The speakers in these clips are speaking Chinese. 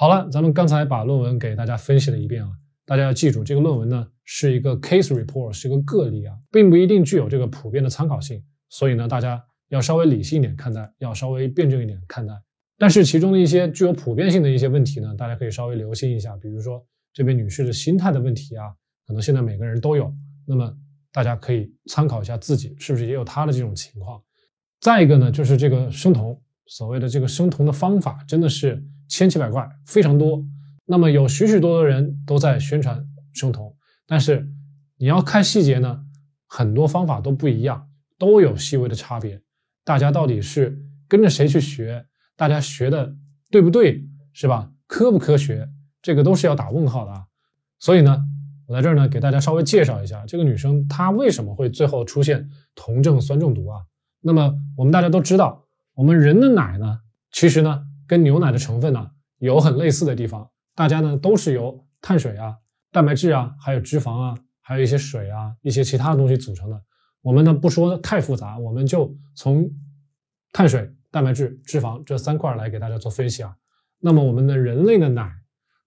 好了，咱们刚才把论文给大家分析了一遍啊，大家要记住，这个论文呢是一个 case report，是一个个例啊，并不一定具有这个普遍的参考性，所以呢，大家要稍微理性一点看待，要稍微辩证一点看待。但是其中的一些具有普遍性的一些问题呢，大家可以稍微留心一下，比如说这位女士的心态的问题啊，可能现在每个人都有，那么大家可以参考一下自己是不是也有她的这种情况。再一个呢，就是这个生酮，所谓的这个生酮的方法真的是千奇百怪，非常多。那么有许许多多人都在宣传生酮，但是你要看细节呢，很多方法都不一样，都有细微的差别。大家到底是跟着谁去学？大家学的对不对？是吧？科不科学？这个都是要打问号的啊。所以呢，我在这儿呢给大家稍微介绍一下这个女生她为什么会最后出现酮症酸中毒啊？那么我们大家都知道，我们人的奶呢，其实呢跟牛奶的成分呢有很类似的地方，大家呢都是由碳水啊、蛋白质啊、还有脂肪啊、还有一些水啊、一些其他的东西组成的。我们呢不说太复杂，我们就从碳水、蛋白质、脂肪这三块来给大家做分析啊。那么我们的人类的奶，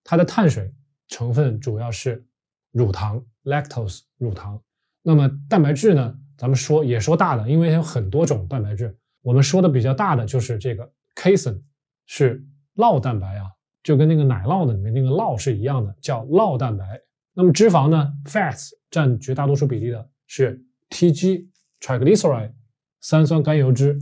它的碳水成分主要是乳糖 （lactose） 乳糖，那么蛋白质呢？咱们说也说大的，因为有很多种蛋白质。我们说的比较大的就是这个 casein，是酪蛋白啊，就跟那个奶酪的里面那个酪是一样的，叫酪蛋白。那么脂肪呢，fats 占绝大多数比例的是 TG triglyceride 三酸甘油脂。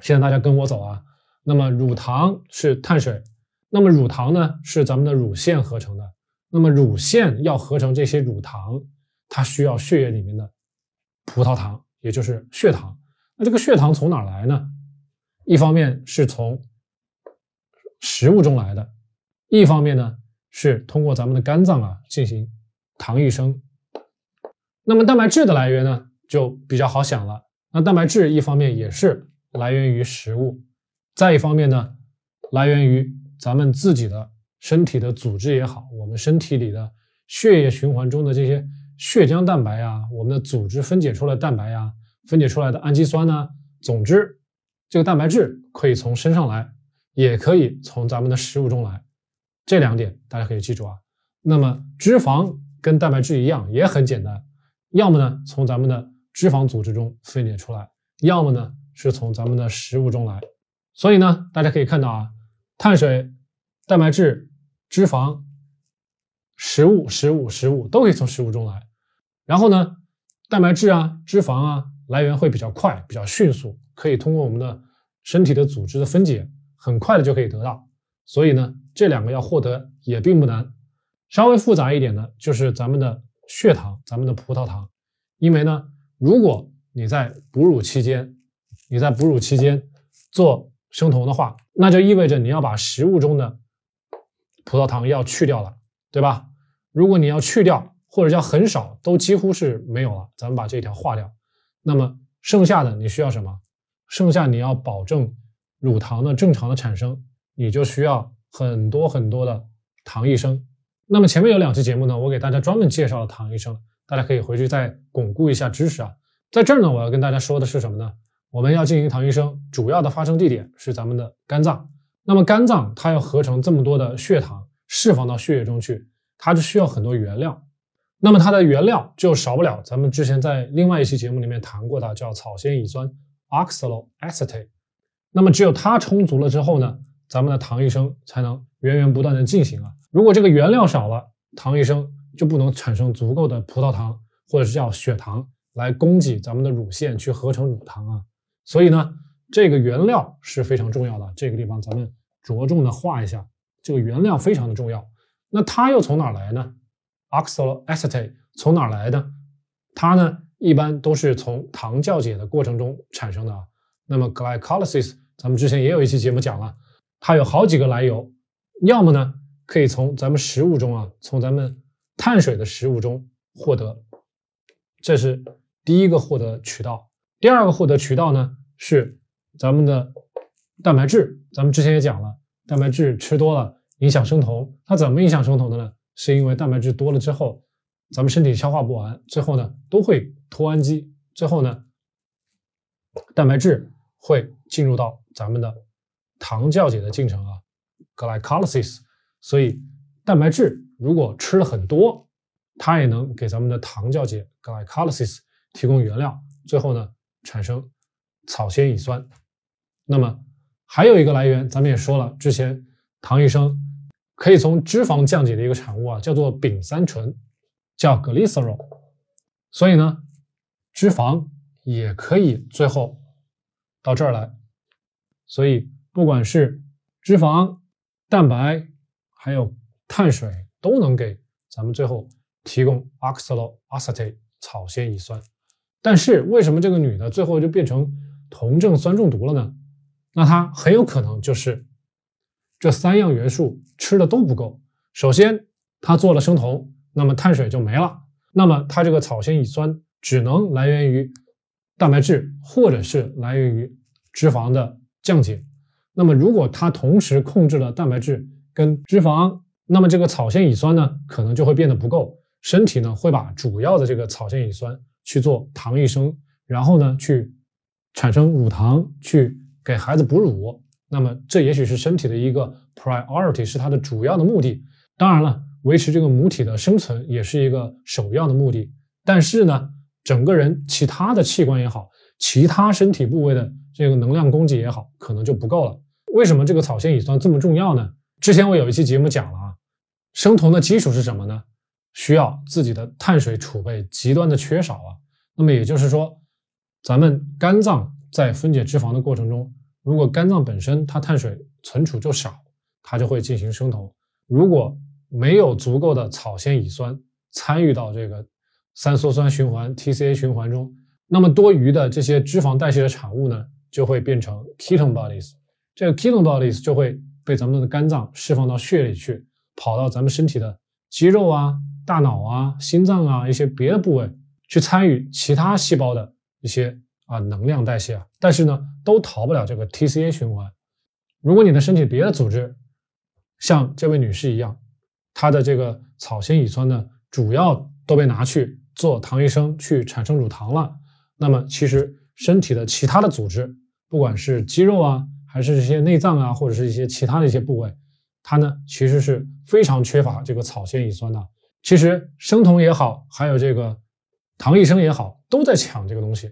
现在大家跟我走啊。那么乳糖是碳水，那么乳糖呢是咱们的乳腺合成的。那么乳腺要合成这些乳糖，它需要血液里面的。葡萄糖，也就是血糖。那这个血糖从哪来呢？一方面是从食物中来的，一方面呢是通过咱们的肝脏啊进行糖异生。那么蛋白质的来源呢就比较好想了。那蛋白质一方面也是来源于食物，再一方面呢来源于咱们自己的身体的组织也好，我们身体里的血液循环中的这些。血浆蛋白呀，我们的组织分解出来蛋白呀，分解出来的氨基酸呢，总之，这个蛋白质可以从身上来，也可以从咱们的食物中来，这两点大家可以记住啊。那么脂肪跟蛋白质一样，也很简单，要么呢从咱们的脂肪组织中分解出来，要么呢是从咱们的食物中来。所以呢，大家可以看到啊，碳水、蛋白质、脂肪、食物、食物、食物都可以从食物中来。然后呢，蛋白质啊、脂肪啊来源会比较快、比较迅速，可以通过我们的身体的组织的分解，很快的就可以得到。所以呢，这两个要获得也并不难。稍微复杂一点的就是咱们的血糖、咱们的葡萄糖。因为呢，如果你在哺乳期间，你在哺乳期间做生酮的话，那就意味着你要把食物中的葡萄糖要去掉了，对吧？如果你要去掉，或者叫很少，都几乎是没有了。咱们把这条划掉，那么剩下的你需要什么？剩下你要保证乳糖的正常的产生，你就需要很多很多的糖异生。那么前面有两期节目呢，我给大家专门介绍了糖异生，大家可以回去再巩固一下知识啊。在这儿呢，我要跟大家说的是什么呢？我们要进行糖异生，主要的发生地点是咱们的肝脏。那么肝脏它要合成这么多的血糖，释放到血液中去，它就需要很多原料。那么它的原料就少不了咱们之前在另外一期节目里面谈过的，叫草酰乙酸 oxaloacetate。那么只有它充足了之后呢，咱们的糖异生才能源源不断的进行啊。如果这个原料少了，糖异生就不能产生足够的葡萄糖或者是叫血糖来供给咱们的乳腺去合成乳糖啊。所以呢，这个原料是非常重要的。这个地方咱们着重的画一下，这个原料非常的重要。那它又从哪来呢？oxaloacetate 从哪来的？它呢，一般都是从糖酵解的过程中产生的啊。那么 glycolysis，咱们之前也有一期节目讲了，它有好几个来由。要么呢，可以从咱们食物中啊，从咱们碳水的食物中获得，这是第一个获得渠道。第二个获得渠道呢，是咱们的蛋白质。咱们之前也讲了，蛋白质吃多了影响生酮。它怎么影响生酮的呢？是因为蛋白质多了之后，咱们身体消化不完，最后呢都会脱氨基，最后呢蛋白质会进入到咱们的糖酵解的进程啊 glycolysis，所以蛋白质如果吃了很多，它也能给咱们的糖酵解 glycolysis 提供原料，最后呢产生草酰乙酸。那么还有一个来源，咱们也说了，之前唐医生可以从脂肪降解的一个产物啊，叫做丙三醇，叫 glycerol。所以呢，脂肪也可以最后到这儿来。所以不管是脂肪、蛋白，还有碳水，都能给咱们最后提供 oxaloacetate 草酰乙酸。但是为什么这个女的最后就变成酮症酸中毒了呢？那她很有可能就是这三样元素吃的都不够。首先，她做了生酮，那么碳水就没了。那么它这个草酰乙酸只能来源于蛋白质，或者是来源于脂肪的降解。那么如果它同时控制了蛋白质跟脂肪，那么这个草酰乙酸呢，可能就会变得不够。身体呢会把主要的这个草酰乙酸去做糖异生，然后呢去产生乳糖，去给孩子哺乳。那么这也许是身体的一个 priority，是它的主要的目的。当然了。维持这个母体的生存也是一个首要的目的，但是呢，整个人其他的器官也好，其他身体部位的这个能量供给也好，可能就不够了。为什么这个草酰乙酸这么重要呢？之前我有一期节目讲了啊，生酮的基础是什么呢？需要自己的碳水储备极端的缺少啊。那么也就是说，咱们肝脏在分解脂肪的过程中，如果肝脏本身它碳水存储就少，它就会进行生酮。如果没有足够的草酰乙酸参与到这个三羧酸循环 TCA 循环中，那么多余的这些脂肪代谢的产物呢，就会变成 ketone bodies。这个 ketone bodies 就会被咱们的肝脏释放到血里去，跑到咱们身体的肌肉啊、大脑啊、心脏啊一些别的部位去参与其他细胞的一些啊能量代谢啊，但是呢，都逃不了这个 TCA 循环。如果你的身体别的组织像这位女士一样，它的这个草酰乙酸呢，主要都被拿去做糖异生，去产生乳糖了。那么，其实身体的其他的组织，不管是肌肉啊，还是这些内脏啊，或者是一些其他的一些部位，它呢，其实是非常缺乏这个草酰乙酸的。其实生酮也好，还有这个糖异生也好，都在抢这个东西，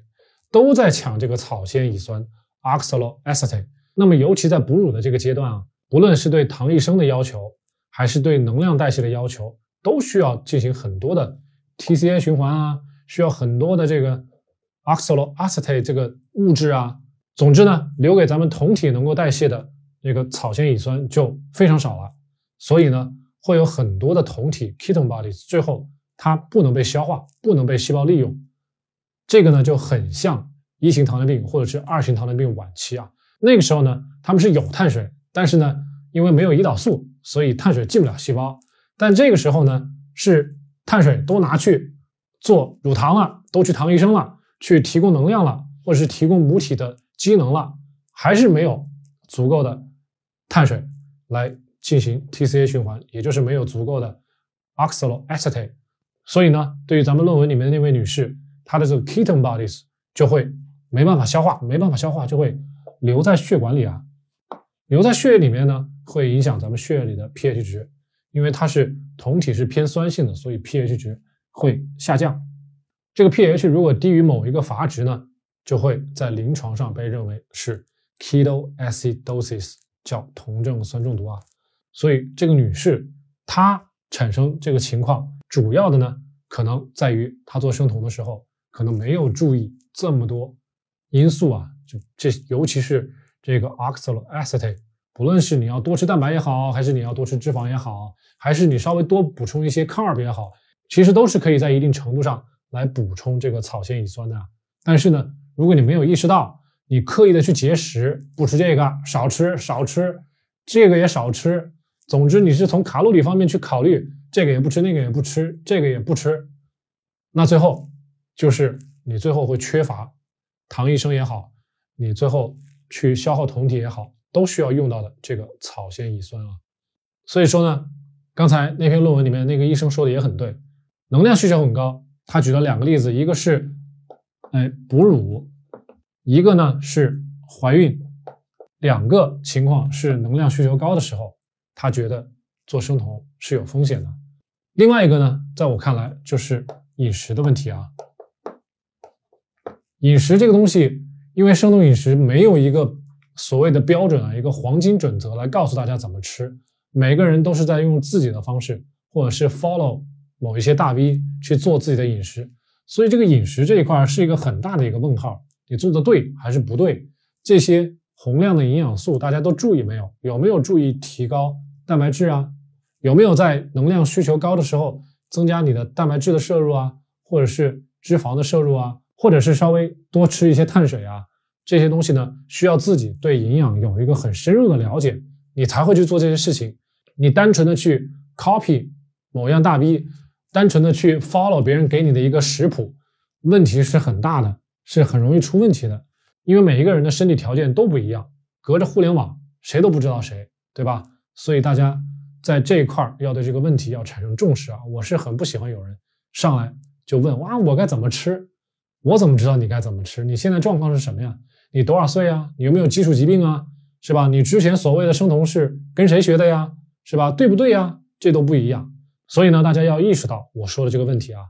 都在抢这个草酰乙酸 oxaloacetate。那么，尤其在哺乳的这个阶段啊，不论是对糖异生的要求，还是对能量代谢的要求，都需要进行很多的 TCA 循环啊，需要很多的这个 oxaloacetate 这个物质啊。总之呢，留给咱们酮体能够代谢的这个草酰乙酸就非常少了。所以呢，会有很多的酮体 ketone bodies，最后它不能被消化，不能被细胞利用。这个呢，就很像一型糖尿病或者是二型糖尿病晚期啊。那个时候呢，他们是有碳水，但是呢，因为没有胰岛素。所以碳水进不了细胞，但这个时候呢，是碳水都拿去做乳糖了，都去糖医生了，去提供能量了，或者是提供母体的机能了，还是没有足够的碳水来进行 TCA 循环，也就是没有足够的 oxaloacetate。所以呢，对于咱们论文里面的那位女士，她的这个 ketone bodies 就会没办法消化，没办法消化就会留在血管里啊，留在血液里面呢。会影响咱们血液里的 pH 值，因为它是酮体是偏酸性的，所以 pH 值会下降。这个 pH 如果低于某一个阀值呢，就会在临床上被认为是 ketoacidosis，叫酮症酸中毒啊。所以这个女士她产生这个情况，主要的呢可能在于她做生酮的时候可能没有注意这么多因素啊，就这尤其是这个 oxaloacetate。不论是你要多吃蛋白也好，还是你要多吃脂肪也好，还是你稍微多补充一些 carb 也好，其实都是可以在一定程度上来补充这个草酰乙酸的。但是呢，如果你没有意识到，你刻意的去节食，不吃这个，少吃少吃，这个也少吃，总之你是从卡路里方面去考虑，这个也不吃，那个也不吃，这个也不吃，那最后就是你最后会缺乏糖异生也好，你最后去消耗酮体也好。都需要用到的这个草酰乙酸啊，所以说呢，刚才那篇论文里面那个医生说的也很对，能量需求很高。他举了两个例子，一个是哎哺乳，一个呢是怀孕，两个情况是能量需求高的时候，他觉得做生酮是有风险的。另外一个呢，在我看来就是饮食的问题啊。饮食这个东西，因为生酮饮食没有一个所谓的标准啊，一个黄金准则来告诉大家怎么吃，每个人都是在用自己的方式，或者是 follow 某一些大 V 去做自己的饮食，所以这个饮食这一块是一个很大的一个问号，你做的对还是不对？这些宏量的营养素大家都注意没有？有没有注意提高蛋白质啊？有没有在能量需求高的时候增加你的蛋白质的摄入啊，或者是脂肪的摄入啊？或者是稍微多吃一些碳水啊，这些东西呢，需要自己对营养有一个很深入的了解，你才会去做这些事情。你单纯的去 copy 某样大 V，单纯的去 follow 别人给你的一个食谱，问题是很大的，是很容易出问题的。因为每一个人的身体条件都不一样，隔着互联网谁都不知道谁，对吧？所以大家在这一块要对这个问题要产生重视啊！我是很不喜欢有人上来就问哇，我该怎么吃？我怎么知道你该怎么吃？你现在状况是什么呀？你多少岁啊？你有没有基础疾病啊？是吧？你之前所谓的生酮是跟谁学的呀？是吧？对不对呀？这都不一样。所以呢，大家要意识到我说的这个问题啊。